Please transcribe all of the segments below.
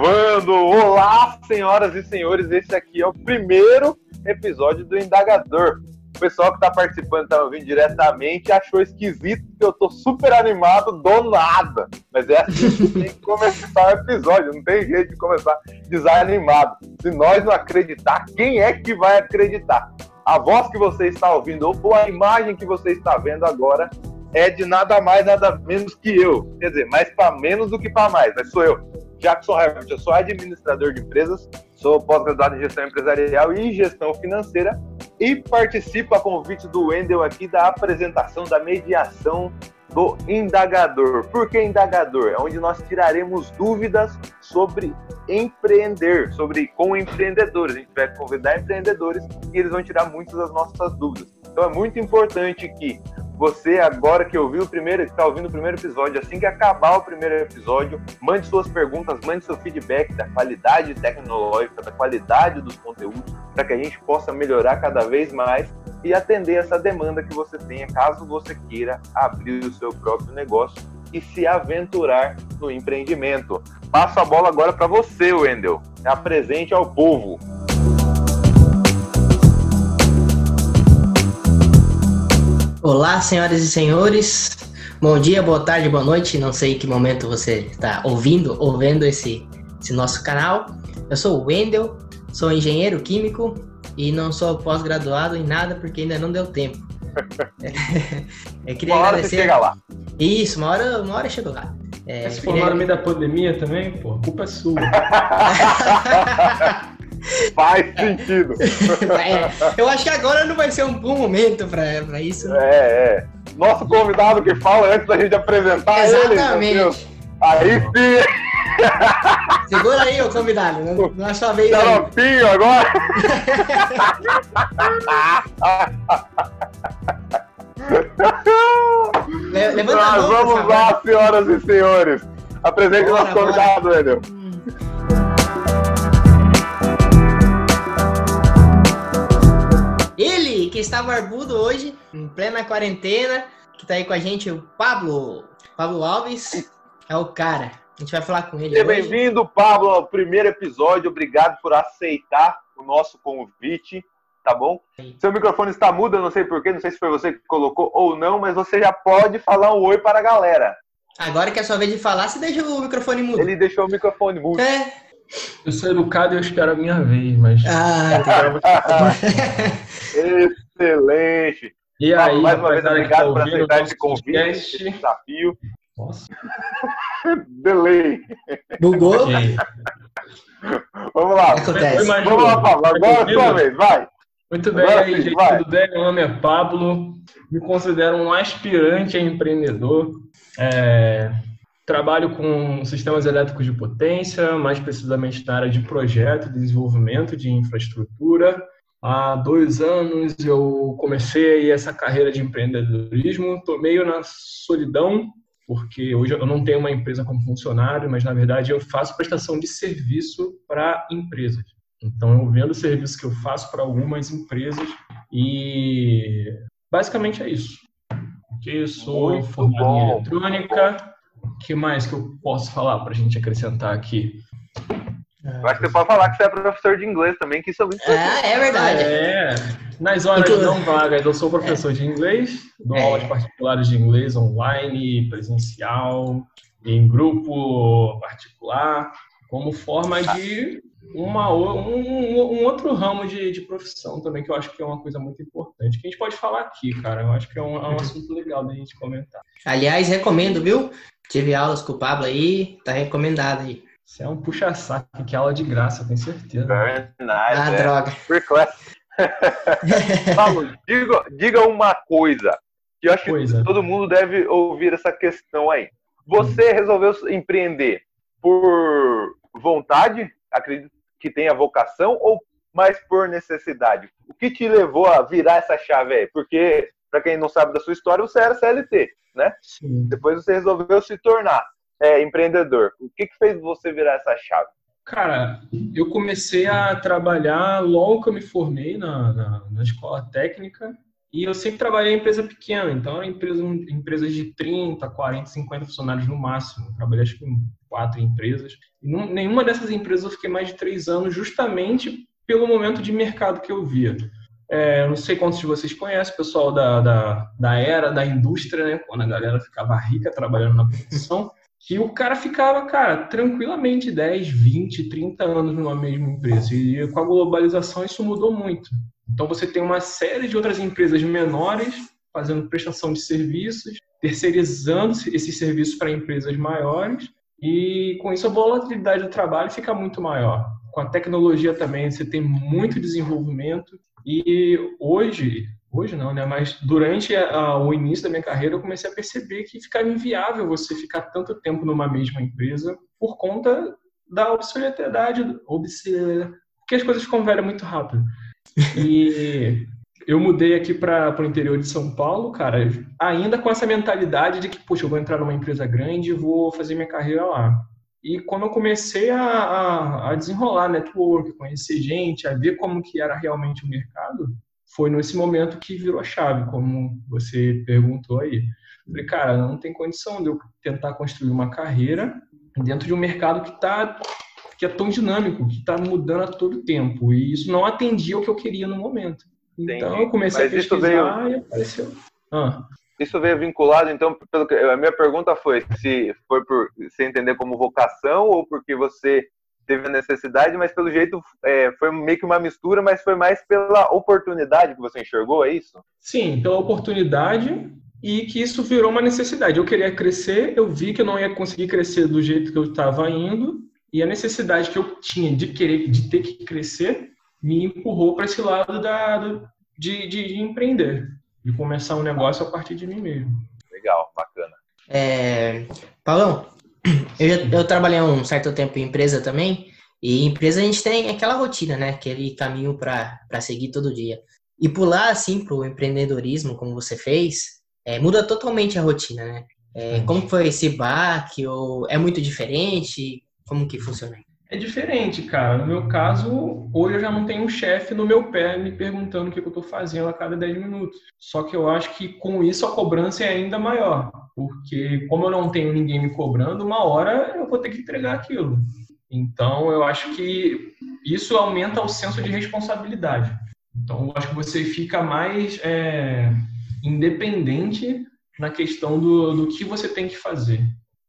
Gravando! Olá, senhoras e senhores, esse aqui é o primeiro episódio do Indagador. O pessoal que está participando, está ouvindo diretamente, achou esquisito que eu tô super animado do nada. Mas é assim que tem que começar o episódio, não tem jeito de começar desanimado. Se nós não acreditar, quem é que vai acreditar? A voz que você está ouvindo ou a imagem que você está vendo agora é de nada mais, nada menos que eu. Quer dizer, mais para menos do que para mais, mas sou eu. Jackson Herbert, eu sou administrador de empresas, sou pós-graduado em gestão empresarial e gestão financeira e participo a convite do Wendel aqui da apresentação da mediação do indagador. Por que indagador? É onde nós tiraremos dúvidas sobre empreender, sobre com empreendedores. A gente vai convidar empreendedores e eles vão tirar muitas das nossas dúvidas. Então é muito importante que você, agora que ouviu o primeiro, está ouvindo o primeiro episódio, assim que acabar o primeiro episódio, mande suas perguntas, mande seu feedback da qualidade tecnológica, da qualidade dos conteúdos, para que a gente possa melhorar cada vez mais e atender essa demanda que você tenha, caso você queira abrir o seu próprio negócio e se aventurar no empreendimento. Passo a bola agora para você, Wendel. Apresente ao povo. Olá, senhoras e senhores. Bom dia, boa tarde, boa noite. Não sei em que momento você está ouvindo ou vendo esse, esse nosso canal. Eu sou o Wendel, sou engenheiro químico e não sou pós-graduado em nada porque ainda não deu tempo. Eu queria uma hora agradecer. Você chega lá. Isso, uma hora, uma hora chegou lá. É, se formaram no meio da pandemia também, pô, a culpa é sua. Faz sentido. É, eu acho que agora não vai ser um bom momento para isso. É, é. Nosso convidado que fala antes da gente apresentar Exatamente. ele. Aí sim. Segura aí, ô convidado. Não, é sua vez. Xaropinho agora. Levanta Nós a mão, vamos lá, senhoras e senhores. Apresente o nosso convidado, Enel. Barbudo hoje, em plena quarentena, que está aí com a gente, o Pablo. Pablo Alves é o cara. A gente vai falar com ele. Seja bem-vindo, Pablo, ao primeiro episódio. Obrigado por aceitar o nosso convite, tá bom? Sim. Seu microfone está mudo, eu não sei porquê, não sei se foi você que colocou ou não, mas você já pode falar um oi para a galera. Agora que é a sua vez de falar, você deixa o microfone mudo. Ele deixou o microfone mudo. É. Eu sou educado e eu espero a minha vez, mas. Ah, Excelente. E aí, mais uma vez, obrigado tá por aceitar esse convite, podcast. esse desafio. Nossa, Delay. bugou? ok. Vamos lá. Acontece. Vamos lá, Pablo. Agora é a sua vez, vai. Muito bem, Agora aí, gente, vai. tudo bem? Meu nome é Pablo, me considero um aspirante a empreendedor. É, trabalho com sistemas elétricos de potência, mais precisamente na área de projeto e desenvolvimento de infraestrutura. Há dois anos eu comecei essa carreira de empreendedorismo, estou meio na solidão, porque hoje eu não tenho uma empresa como funcionário, mas na verdade eu faço prestação de serviço para empresas. Então, eu vendo serviços que eu faço para algumas empresas e basicamente é isso. Porque eu sou Muito formado bom. em eletrônica. O que mais que eu posso falar para a gente acrescentar aqui? Eu acho que você pode falar que você é professor de inglês também, que isso é muito Ah, é verdade. É, nas horas Inclu- não vagas, eu sou professor de inglês, dou É. aulas particulares de inglês online, presencial, em grupo particular, como forma de uma, o- um, um outro ramo de, de profissão também, que eu acho que é uma coisa muito importante, que a gente pode falar aqui, cara. Eu acho que é um, é um assunto legal da gente comentar. Aliás, recomendo, viu? Tive aulas com o Pablo aí, tá recomendado aí. Isso é um puxa-saco, que é aula de graça, eu tenho certeza. Very nice, Ah, é. droga. Paulo, diga, diga uma coisa que eu acho Coisa. que todo mundo deve ouvir essa questão aí. Você resolveu empreender por vontade, acredito que tenha vocação, ou mais por necessidade? O que te levou a virar essa chave aí? Porque, para quem não sabe da sua história, você era CLT, né? Sim. Depois você resolveu se tornar é, empreendedor. O que, que fez você virar essa chave? Cara, eu comecei a trabalhar logo que eu me formei na, na, na escola técnica E eu sempre trabalhei em empresa pequena, então era empresa, empresas de 30, 40, 50 funcionários no máximo. Eu trabalhei acho que em quatro empresas. E não, nenhuma dessas empresas eu fiquei mais de três anos, justamente pelo momento de mercado que eu via. É, não sei quantos de vocês conhecem, o pessoal da, da, da era da indústria, né? Quando a galera ficava rica trabalhando na produção, que o cara ficava, cara, tranquilamente 10, 20, 30 anos numa mesma empresa. E com a globalização isso mudou muito. Então você tem uma série de outras empresas menores fazendo prestação de serviços, terceirizando esses serviços para empresas maiores, e com isso a volatilidade do trabalho fica muito maior. Com a tecnologia também você tem muito desenvolvimento e hoje, hoje não, né? Mas durante a, o início da minha carreira eu comecei a perceber que ficava inviável você ficar tanto tempo numa mesma empresa por conta da obsoletidade, porque as coisas ficam velhas muito rápido. E eu mudei aqui para o interior de São Paulo, cara, ainda com essa mentalidade de que, puxa, eu vou entrar numa empresa grande e vou fazer minha carreira lá. E quando eu comecei a, a, a, desenrolar network, conhecer gente, a ver como que era realmente o mercado, foi nesse momento que virou a chave, como você perguntou aí. falei, cara, não tem condição de eu tentar construir uma carreira dentro de um mercado que está que é tão dinâmico, que está mudando a todo tempo. E isso não atendia o que eu queria no momento. Então Entendi. eu comecei Mas a pesquisar veio... e apareceu. Ah. Isso veio vinculado, então, pelo que, a minha pergunta foi se foi por você entender como vocação ou porque você teve a necessidade, mas pelo jeito é, foi meio que uma mistura, mas foi mais pela oportunidade que você enxergou, é isso? Sim, pela oportunidade e que isso virou uma necessidade. Eu queria crescer, eu vi que eu não ia conseguir crescer do jeito que eu estava indo, e a necessidade que eu tinha de querer, de ter que crescer, me empurrou para esse lado da, de, de, de, empreender, de começar um negócio a partir de mim mesmo. Legal, bacana. É, Paulão, eu, eu trabalhei um certo tempo em empresa também, e em empresa a gente tem aquela rotina, né? Aquele caminho para seguir todo dia. E pular assim para o empreendedorismo, como você fez, é, muda totalmente a rotina, né? É, como foi esse baque? Ou é muito diferente? Como que funciona? É diferente, cara. No meu caso, hoje eu já não tenho um chefe no meu pé me perguntando o que eu estou fazendo a cada 10 minutos. Só que eu acho que com isso a cobrança é ainda maior. Porque como eu não tenho ninguém me cobrando, uma hora eu vou ter que entregar aquilo. Então eu acho que isso aumenta o senso de responsabilidade. Então eu acho que você fica mais é, independente na questão do, do que você tem que fazer.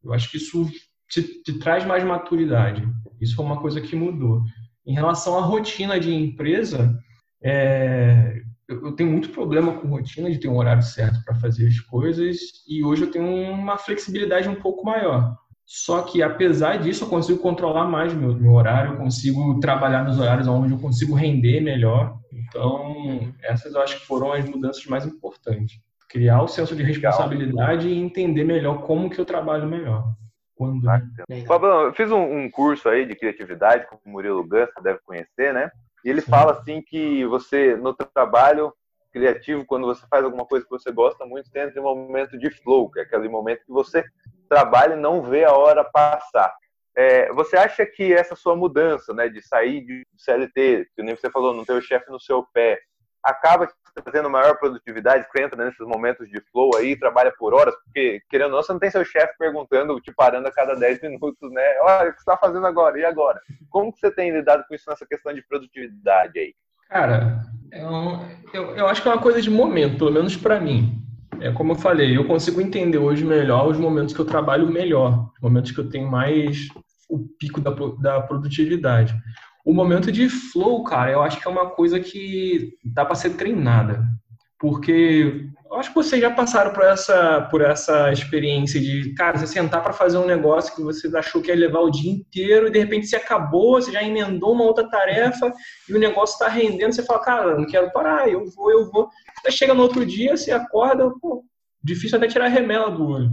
Eu acho que isso te, te traz mais maturidade. Isso foi uma coisa que mudou. Em relação à rotina de empresa, é, eu tenho muito problema com rotina de ter um horário certo para fazer as coisas e hoje eu tenho uma flexibilidade um pouco maior. Só que apesar disso eu consigo controlar mais meu, meu horário, eu consigo trabalhar nos horários onde eu consigo render melhor. Então essas eu acho que foram as mudanças mais importantes. Criar o senso de responsabilidade e entender melhor como que eu trabalho melhor quando. Né? Fabão, eu fiz um, um, curso aí de criatividade com o Murilo Gans, você deve conhecer, né? E ele Sim. fala assim que você, no trabalho criativo, quando você faz alguma coisa que você gosta muito, tem um momento de flow, que é aquele momento que você trabalha e não vê a hora passar. É, você acha que essa sua mudança, né, de sair de CLT, que nem você falou, não ter o chefe no seu pé, acaba trazendo maior produtividade, que entra nesses momentos de flow aí, trabalha por horas, porque, querendo ou não, você não tem seu chefe perguntando, te parando a cada 10 minutos, né? Olha, o que você está fazendo agora? E agora? Como que você tem lidado com isso nessa questão de produtividade aí? Cara, é um, eu, eu acho que é uma coisa de momento, pelo menos para mim. É como eu falei, eu consigo entender hoje melhor os momentos que eu trabalho melhor, os momentos que eu tenho mais o pico da, da produtividade. O momento de flow, cara, eu acho que é uma coisa que dá para ser treinada. Porque eu acho que vocês já passaram por essa, por essa experiência de, cara, você sentar para fazer um negócio que você achou que ia levar o dia inteiro e de repente você acabou, você já emendou uma outra tarefa e o negócio está rendendo, você fala, cara, não quero parar, eu vou, eu vou. Aí chega no outro dia, você acorda, pô, difícil até tirar a remela do olho.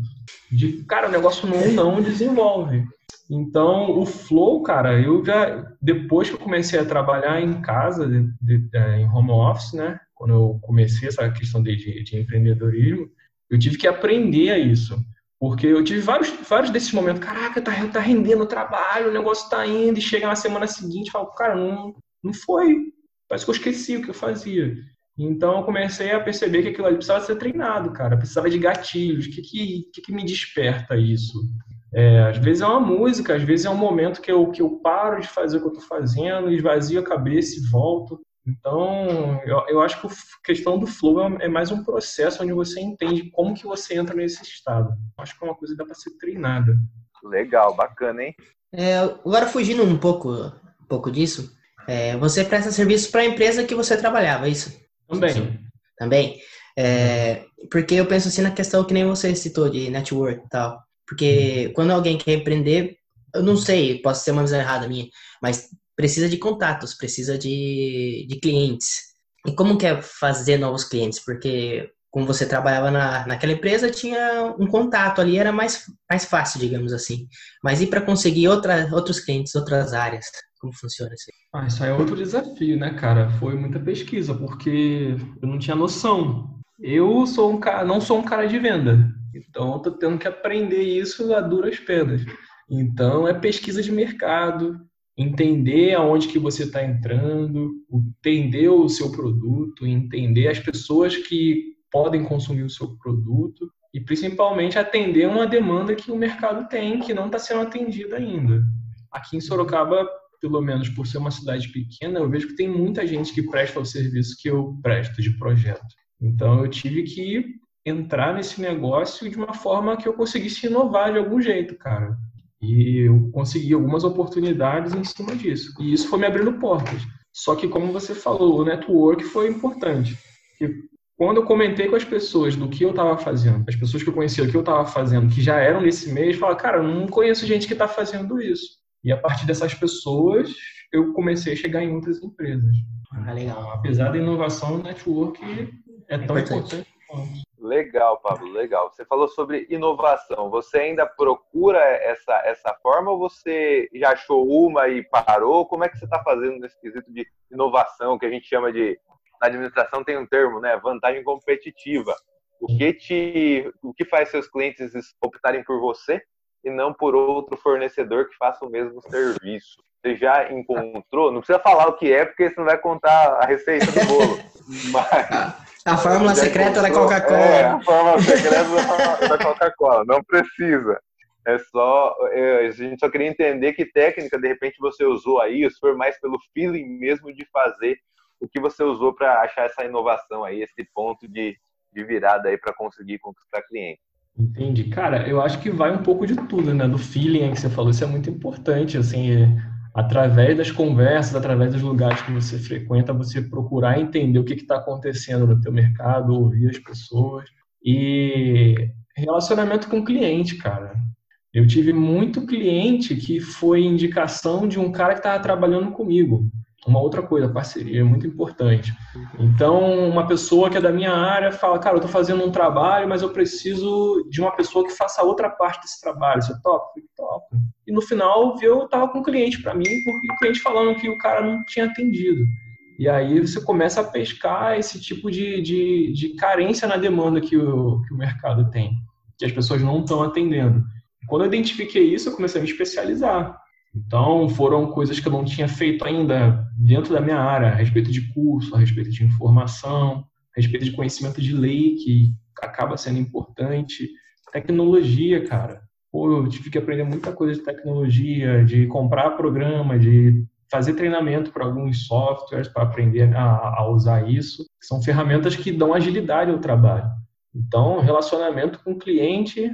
De, cara, o negócio não, não desenvolve. Então, o flow, cara, eu já, depois que eu comecei a trabalhar em casa, de, de, é, em home office, né, quando eu comecei essa questão de, de, empreendedorismo, eu tive que aprender a isso. Porque eu tive vários, vários desses momentos, caraca, tá, tá rendendo o trabalho, o negócio tá indo, e chega na semana seguinte falo, cara, não, não foi. Parece que eu esqueci o que eu fazia. Então eu comecei a perceber que aquilo ali precisava ser treinado, cara. Precisava de gatilhos. O que, que, que, que me desperta isso? É, às vezes é uma música, às vezes é um momento que eu, que eu paro de fazer o que eu estou fazendo, esvazio a cabeça e volto. Então, eu, eu acho que a questão do flow é, é, mais um processo onde você entende como que você entra nesse estado. Eu acho que é uma coisa que dá para ser treinada. Legal, bacana, hein? É, agora fugindo um pouco, um pouco disso, é, você presta serviço para a empresa que você trabalhava, é isso? Também. Também. É, porque eu penso assim na questão que nem você citou de network e tal. Porque quando alguém quer empreender, eu não sei, posso ser uma visão errada minha, mas precisa de contatos, precisa de, de clientes. E como que é fazer novos clientes? Porque como você trabalhava na, naquela empresa, tinha um contato ali, era mais, mais fácil, digamos assim. Mas e para conseguir outra, outros clientes, outras áreas? Como funciona isso? Ah, isso aí é outro desafio, né, cara? Foi muita pesquisa, porque eu não tinha noção. Eu sou um cara, não sou um cara de venda. Então, tô tendo que aprender isso a duras penas. Então, é pesquisa de mercado, entender aonde que você está entrando, entender o seu produto, entender as pessoas que podem consumir o seu produto e principalmente atender uma demanda que o mercado tem que não está sendo atendida ainda. Aqui em Sorocaba, pelo menos por ser uma cidade pequena, eu vejo que tem muita gente que presta o serviço que eu presto de projeto. Então eu tive que entrar nesse negócio de uma forma que eu conseguisse inovar de algum jeito, cara. E eu consegui algumas oportunidades em cima disso. E isso foi me abrindo portas. Só que, como você falou, o network foi importante. E quando eu comentei com as pessoas do que eu estava fazendo, as pessoas que eu conhecia o que eu estava fazendo, que já eram nesse mês, falaram, cara, eu não conheço gente que está fazendo isso. E a partir dessas pessoas, eu comecei a chegar em outras empresas. Ah, legal. Apesar da inovação, o network é tão importante, importante quanto. Legal, Pablo, legal. Você falou sobre inovação. Você ainda procura essa, essa forma ou você já achou uma e parou? Como é que você está fazendo nesse quesito de inovação, que a gente chama de. Na administração tem um termo, né? Vantagem competitiva. O que, te, o que faz seus clientes optarem por você e não por outro fornecedor que faça o mesmo serviço? Você já encontrou? Não precisa falar o que é, porque você não vai contar a receita do bolo. Mas a fórmula secreta da Coca-Cola. É, a fórmula secreta da Coca-Cola. Não precisa. É só. É, a gente só queria entender que técnica, de repente, você usou aí, se for mais pelo feeling mesmo de fazer o que você usou para achar essa inovação aí, esse ponto de, de virada aí para conseguir conquistar cliente. Entendi. Cara, eu acho que vai um pouco de tudo, né? Do feeling que você falou, isso é muito importante, assim, é através das conversas, através dos lugares que você frequenta, você procurar entender o que está acontecendo no teu mercado, ouvir as pessoas e relacionamento com o cliente, cara. Eu tive muito cliente que foi indicação de um cara que estava trabalhando comigo uma outra coisa, parceria é muito importante. Então, uma pessoa que é da minha área fala, cara, eu estou fazendo um trabalho, mas eu preciso de uma pessoa que faça outra parte desse trabalho. Você topa? Eu topo. E no final, eu estava com um cliente para mim, porque o cliente falando que o cara não tinha atendido. E aí você começa a pescar esse tipo de, de, de carência na demanda que o, que o mercado tem, que as pessoas não estão atendendo. Quando eu identifiquei isso, eu comecei a me especializar. Então, foram coisas que eu não tinha feito ainda dentro da minha área, a respeito de curso, a respeito de informação, a respeito de conhecimento de lei, que acaba sendo importante. Tecnologia, cara. Pô, eu tive que aprender muita coisa de tecnologia, de comprar programa, de fazer treinamento para alguns softwares para aprender a, a, usar isso. São ferramentas que dão agilidade ao trabalho. Então, relacionamento com o cliente,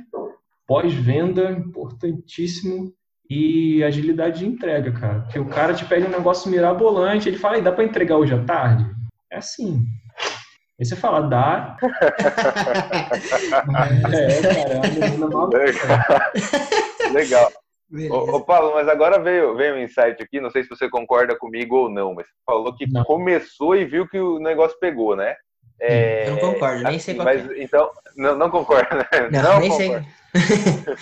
pós-venda, importantíssimo e agilidade de entrega, cara. Porque o cara te pede um negócio mirabolante, ele fala, dá para entregar hoje à tarde? É assim. Aí você fala, dá. é, cara, é Legal. Ô, ô, Paulo, mas agora veio, veio um insight aqui, não sei se você concorda comigo ou não, mas você falou que não. começou e viu que o negócio pegou, né? É, eu não concordo, nem sei qual mas, é. Então, não, não concorda, né? Não, não nem concordo. sei.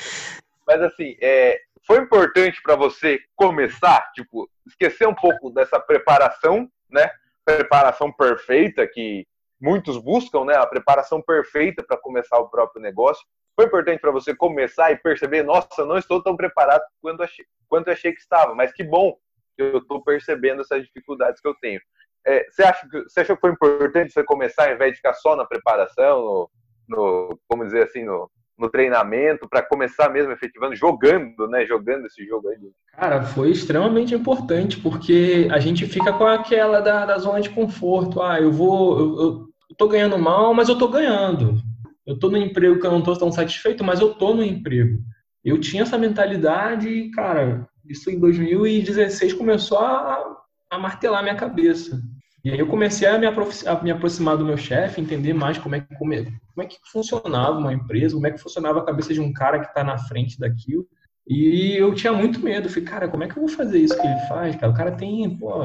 mas assim, é, foi importante para você começar, tipo, esquecer um pouco dessa preparação, né? Preparação perfeita que muitos buscam, né? A preparação perfeita para começar o próprio negócio. Foi importante para você começar e perceber, nossa, não estou tão preparado quanto achei, quanto achei que estava, mas que bom que eu estou percebendo essas dificuldades que eu tenho. é, você, acha que, você achou que foi importante você começar, ao invés de ficar só na preparação, no, no como dizer assim, no, no treinamento, para começar mesmo efetivando, jogando, né? Jogando esse jogo aí. Cara, foi extremamente importante, porque a gente fica com aquela da, da zona de conforto. Ah, eu vou. Eu, eu tô ganhando mal, mas eu tô ganhando. Eu tô no emprego que eu não tô tão satisfeito, mas eu tô no emprego. Eu tinha essa mentalidade, cara, isso em 2016 começou a, a martelar minha cabeça. E aí eu comecei a me, a me aproximar do meu chefe, entender mais como é, que, como, é, como é que funcionava uma empresa, como é que funcionava a cabeça de um cara que está na frente daquilo. E eu tinha muito medo. Falei, cara, como é que eu vou fazer isso que ele faz? Cara, o cara tem, pô,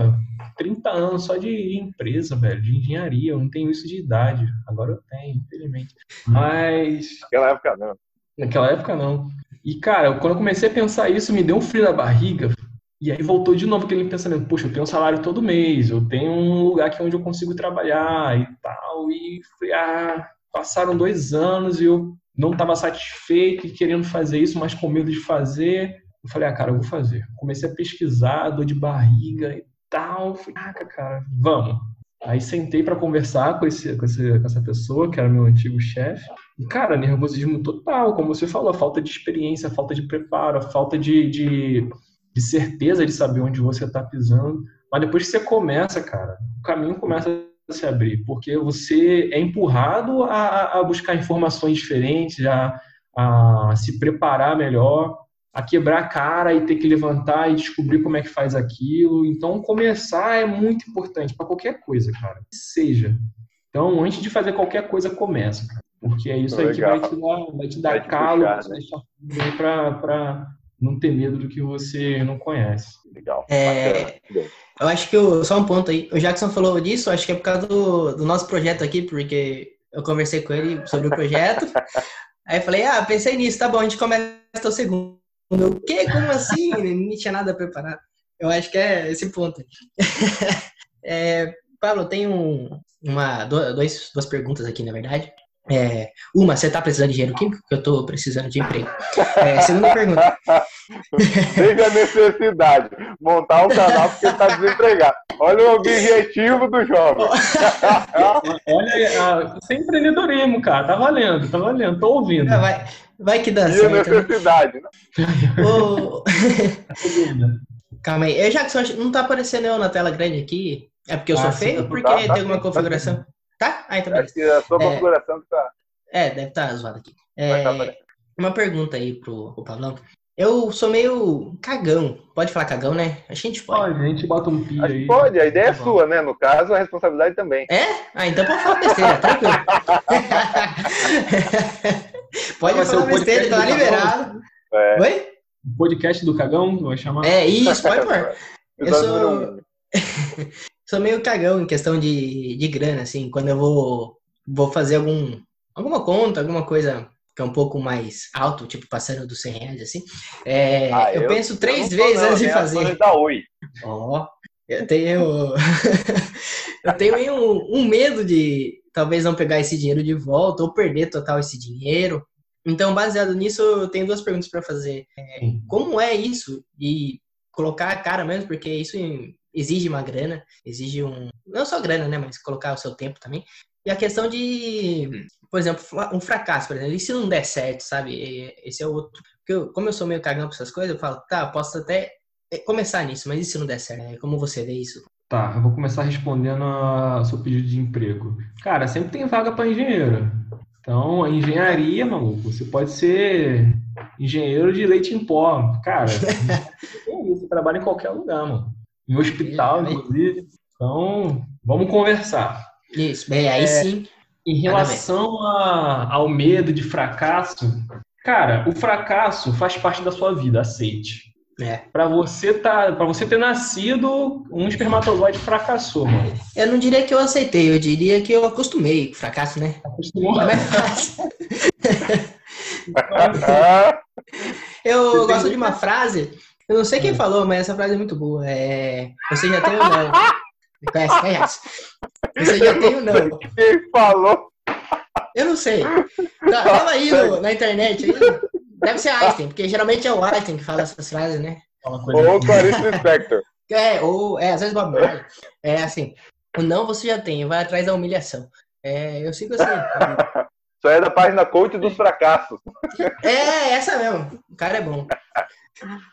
30 anos só de empresa, velho, de engenharia. Eu não tenho isso de idade. Agora eu tenho, infelizmente. Mas. Naquela época não. Naquela época não. E, cara, quando eu comecei a pensar isso, me deu um frio na barriga. E aí voltou de novo aquele pensamento, poxa, eu tenho um salário todo mês, eu tenho um lugar aqui onde eu consigo trabalhar e tal. E ah, passaram dois anos e eu não estava satisfeito e querendo fazer isso, mas com medo de fazer. Eu falei, ah, cara, eu vou fazer. Comecei a pesquisar, dor de barriga e tal. Falei, ah, cara, vamos. Aí sentei para conversar com, esse, com, esse, com essa pessoa, que era meu antigo chefe. E, cara, nervosismo total, como você falou, falta de experiência, falta de preparo, falta de, de de certeza de saber onde você está pisando. Mas depois que você começa, cara, o caminho começa a se abrir, porque você é empurrado a, a buscar informações diferentes, a, a se preparar melhor, a quebrar a cara e ter que levantar e descobrir como é que faz aquilo. Então, começar é muito importante para qualquer coisa, cara. Seja. Então, antes de fazer qualquer coisa, começa, cara. Porque é isso aí que vai te dar, vai te dar vai calo, né? para não ter medo do que você não conhece. Legal. É, eu acho que eu, só um ponto aí. O Jackson falou disso, acho que é por causa do, do nosso projeto aqui, porque eu conversei com ele sobre o projeto. aí eu falei, ah, pensei nisso, tá bom, a gente começa o segundo. O quê? Como assim? Não tinha nada preparado. Eu acho que é esse ponto. é, Paulo, tem um, uma, dois, duas perguntas aqui, na verdade. É, uma, você está precisando de dinheiro químico? Eu estou precisando de emprego. É, segunda pergunta. Teve a necessidade. Montar um canal porque está desempregado. Olha o objetivo do jovem. Olha, sem empreendedorismo, cara. Tá valendo, tá valendo. Tô ouvindo. É, vai, vai que dá e certo. E né? necessidade, né? Calma aí. Eu, Jackson, não tá aparecendo eu na tela grande aqui. É porque eu sou ah, feio ou porque tá, tá, tem alguma configuração? Tá? Ah, então Acho que a sua é, configuração que tá. É, deve estar tá zoado aqui. É, tá uma pergunta aí pro, pro Pablão. Eu sou meio cagão. Pode falar cagão, né? A gente pode. Pode, a gente bota um pi aí. Pode, a ideia tá é sua, né? No caso, a responsabilidade também. É? Ah, então pode falar besteira, tranquilo. pode falar besteira, tá liberado. É. Oi? O podcast do cagão, vai chamar? É, isso, pode pôr. Eu sou... sou meio cagão em questão de, de grana, assim, quando eu vou, vou fazer algum, alguma conta, alguma coisa que é um pouco mais alto, tipo passando dos 100 reais, assim, é, ah, eu, eu, penso três vezes não, antes de fazer. Da Oi. Ó, oh, eu tenho, eu tenho um, um medo de talvez não pegar esse dinheiro de volta ou perder total esse dinheiro. Então, baseado nisso, eu tenho duas perguntas para fazer. É, como é isso? E colocar a cara mesmo, porque isso exige uma grana, exige um. Não só grana, né? Mas colocar o seu tempo também. E a questão de, por exemplo, um fracasso, por exemplo, e se não der certo, sabe? Esse é o outro. Porque eu, como eu sou meio cagão pra essas coisas, eu falo, tá, posso até é, começar nisso, mas e se não der certo? É, como você vê isso? Tá, eu vou começar respondendo ao seu pedido de emprego. Cara, sempre tem vaga para engenheiro. Então, a engenharia, maluco, você pode ser engenheiro de leite em pó. Cara, você trabalha em qualquer lugar, mano em hospital, inclusive. Então, vamos conversar. Isso, bem, aí é, sim. Em relação a, ao medo de fracasso, cara, o fracasso faz parte da sua vida, aceite. É. Para você tá, para você ter nascido, um espermatozoide fracassou, mano. Eu não diria que eu aceitei, eu diria que eu acostumei com fracasso, né? Acostumou. É mais fácil. eu gosto de uma frase eu não sei quem hum. falou, mas essa frase é muito boa. É... Você já tem ou não? Conhece, conhece. Você já tem ou não? Quem falou? Eu não sei. Tá, tava aí no, na internet. Aí. Deve ser Einstein, porque geralmente é o Einstein que fala essas frases, né? Ou Clarice Spector. É, ou, é, às vezes Bob Marley. É assim, O não você já tem, vai atrás da humilhação. É, eu sigo assim. Isso é da página coach dos fracassos. É, essa mesmo. O cara é bom.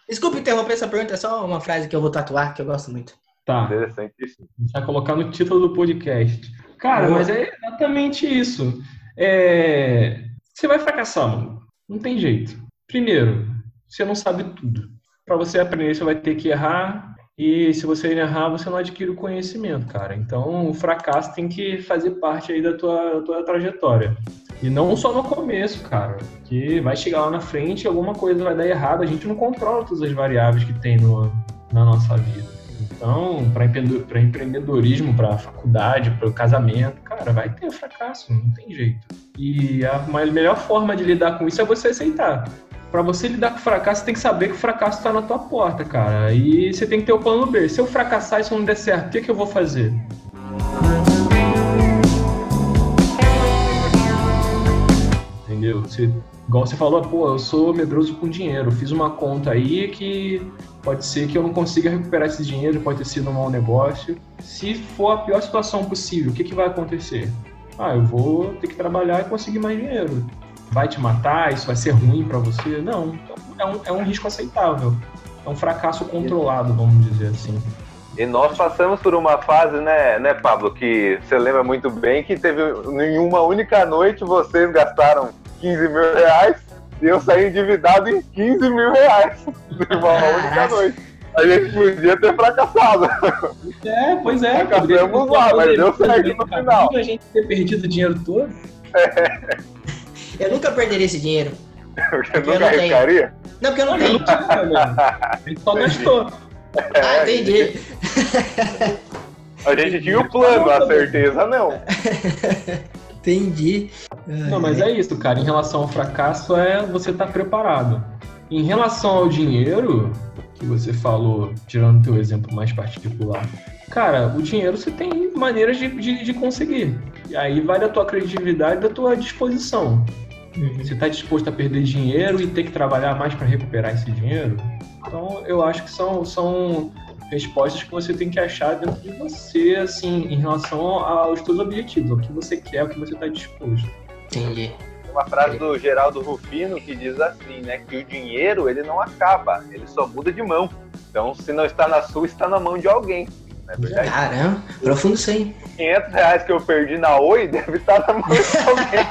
Desculpa interromper essa pergunta, é só uma frase que eu vou tatuar, que eu gosto muito. Tá. Interessantíssimo. A gente vai colocar no título do podcast. Cara, mas é exatamente isso. É... Você vai fracassar, mano. Não tem jeito. Primeiro, você não sabe tudo. Para você aprender, você vai ter que errar. E se você errar, você não adquire o conhecimento, cara. Então, o fracasso tem que fazer parte aí da tua, da tua trajetória. E não só no começo, cara. Que vai chegar lá na frente alguma coisa vai dar errado. A gente não controla todas as variáveis que tem no, na nossa vida. Então, para empreendedorismo, para faculdade, para o casamento, cara, vai ter fracasso, não tem jeito. E a melhor forma de lidar com isso é você aceitar. Para você lidar com o fracasso, você tem que saber que o fracasso está na tua porta, cara. E você tem que ter o plano B. Se eu fracassar e isso não der certo, o que, que eu vou fazer? Entendeu? Você, igual você falou, pô, eu sou medroso com dinheiro. Fiz uma conta aí que pode ser que eu não consiga recuperar esse dinheiro, pode ter sido um mau negócio. Se for a pior situação possível, o que, que vai acontecer? Ah, eu vou ter que trabalhar e conseguir mais dinheiro. Vai te matar? Isso vai ser ruim para você? Não. É um, é um risco aceitável. É um fracasso controlado, vamos dizer assim. E nós passamos por uma fase, né, né, Pablo, que você lembra muito bem, que teve em uma única noite vocês gastaram 15 mil reais e eu saí endividado em 15 mil reais numa única noite. A gente podia ter fracassado. É, pois é. Fracassamos lá, mas deu certo no final. A gente ter perdido o dinheiro todo. É. Eu nunca perderia esse dinheiro. Porque eu nunca arriscaria? Não, porque eu não tenho. A gente só gastou. Ah, entendi. A gente tinha o plano, a certeza não. Entendi. Não, mas é isso, cara. Em relação ao fracasso, é você estar tá preparado. Em relação ao dinheiro, que você falou, tirando o teu exemplo mais particular, cara, o dinheiro você tem maneiras de, de, de conseguir. E aí vai da tua criatividade da tua disposição. Uhum. Você está disposto a perder dinheiro e ter que trabalhar mais para recuperar esse dinheiro? Então, eu acho que são, são respostas que você tem que achar dentro de você, assim, em relação aos seus objetivos, ao que você quer, ao que você está disposto. Entendi. Uma frase do Geraldo Rufino que diz assim, né, que o dinheiro ele não acaba, ele só muda de mão. Então, se não está na sua, está na mão de alguém. Não é? Caramba, profundo isso aí. 500 reais que eu perdi na Oi deve estar na mão de alguém.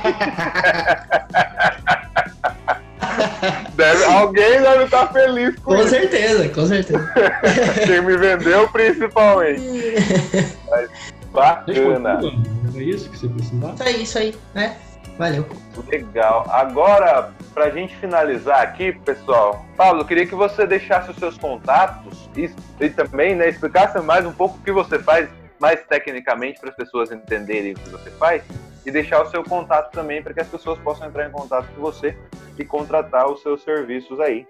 Deve, alguém deve estar feliz com, Com isso. certeza, com certeza. Quem me vendeu, principalmente. Mas, bacana. É isso que você precisava? Isso aí, isso aí, né? Valeu. Legal. Agora, pra gente finalizar aqui, pessoal, Pablo, eu queria que você deixasse os seus contatos e, e também né, explicasse mais um pouco o que você faz mais tecnicamente para as pessoas entenderem o que você faz e deixar o seu contato também para que as pessoas possam entrar em contato com você e contratar os seus serviços aí.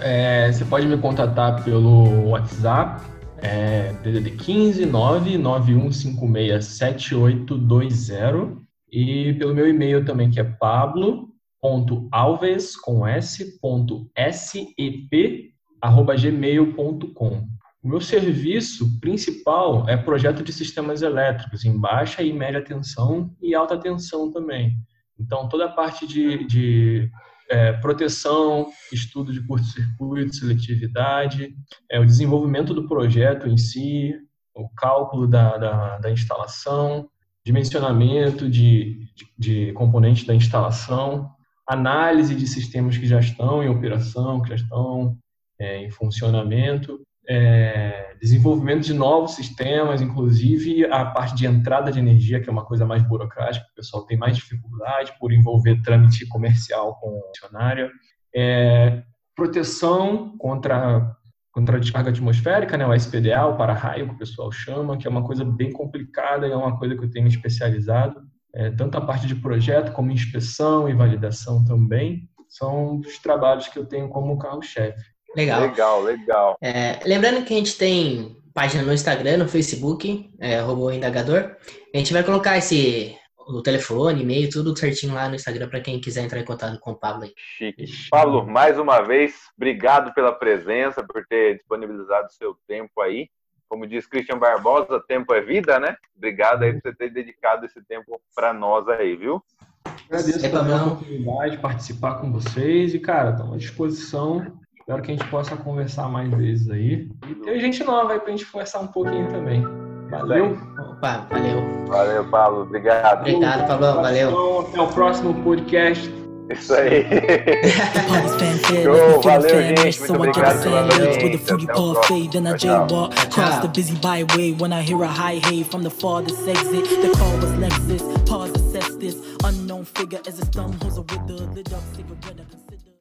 É, você pode me contatar pelo WhatsApp, é, DDD 15 99156 7820 e pelo meu e-mail também que é pablo.alves com s, ponto, sep, arroba gmail.com. O meu serviço principal é projeto de sistemas elétricos em baixa e média tensão e alta tensão também. Então, toda a parte de, de é, proteção, estudo de curto-circuito, seletividade, é, o desenvolvimento do projeto em si, o cálculo da, da, da instalação, dimensionamento de, de, de componentes da instalação, análise de sistemas que já estão em operação, que já estão é, em funcionamento, é, desenvolvimento de novos sistemas, inclusive a parte de entrada de energia, que é uma coisa mais burocrática, o pessoal tem mais dificuldade por envolver trâmite comercial com funcionária. É, proteção contra, contra a descarga atmosférica, né, o SPDA, o para-raio, que o pessoal chama, que é uma coisa bem complicada e é uma coisa que eu tenho especializado. É, tanto a parte de projeto como inspeção e validação também são os trabalhos que eu tenho como carro-chefe. Legal. Legal, legal. É, lembrando que a gente tem página no Instagram, no Facebook, é, Robô Indagador. A gente vai colocar esse o telefone, e-mail, tudo certinho lá no Instagram para quem quiser entrar em contato com o Pablo aí. Chique. Pablo, mais uma vez, obrigado pela presença, por ter disponibilizado o seu tempo aí. como diz Christian Barbosa, tempo é vida, né? Obrigado aí por você ter dedicado esse tempo para nós aí, viu? Agradeço é pela oportunidade de participar com vocês e, cara, estamos à disposição. Espero que a gente possa conversar mais vezes aí. E ter gente nova aí pra gente conversar um pouquinho também. Valeu. Opa, valeu. Valeu, Paulo. Obrigado. Obrigado, Paulo. Valeu. Até o próximo podcast. Isso aí. Show, valeu, gente. Muito obrigado pela audiência. Cross the busy byway when I hear a high hey from the farthest exit. The call was Lexus. Pause, assess this unknown figure as a thumb holds a with the lit up cigarette.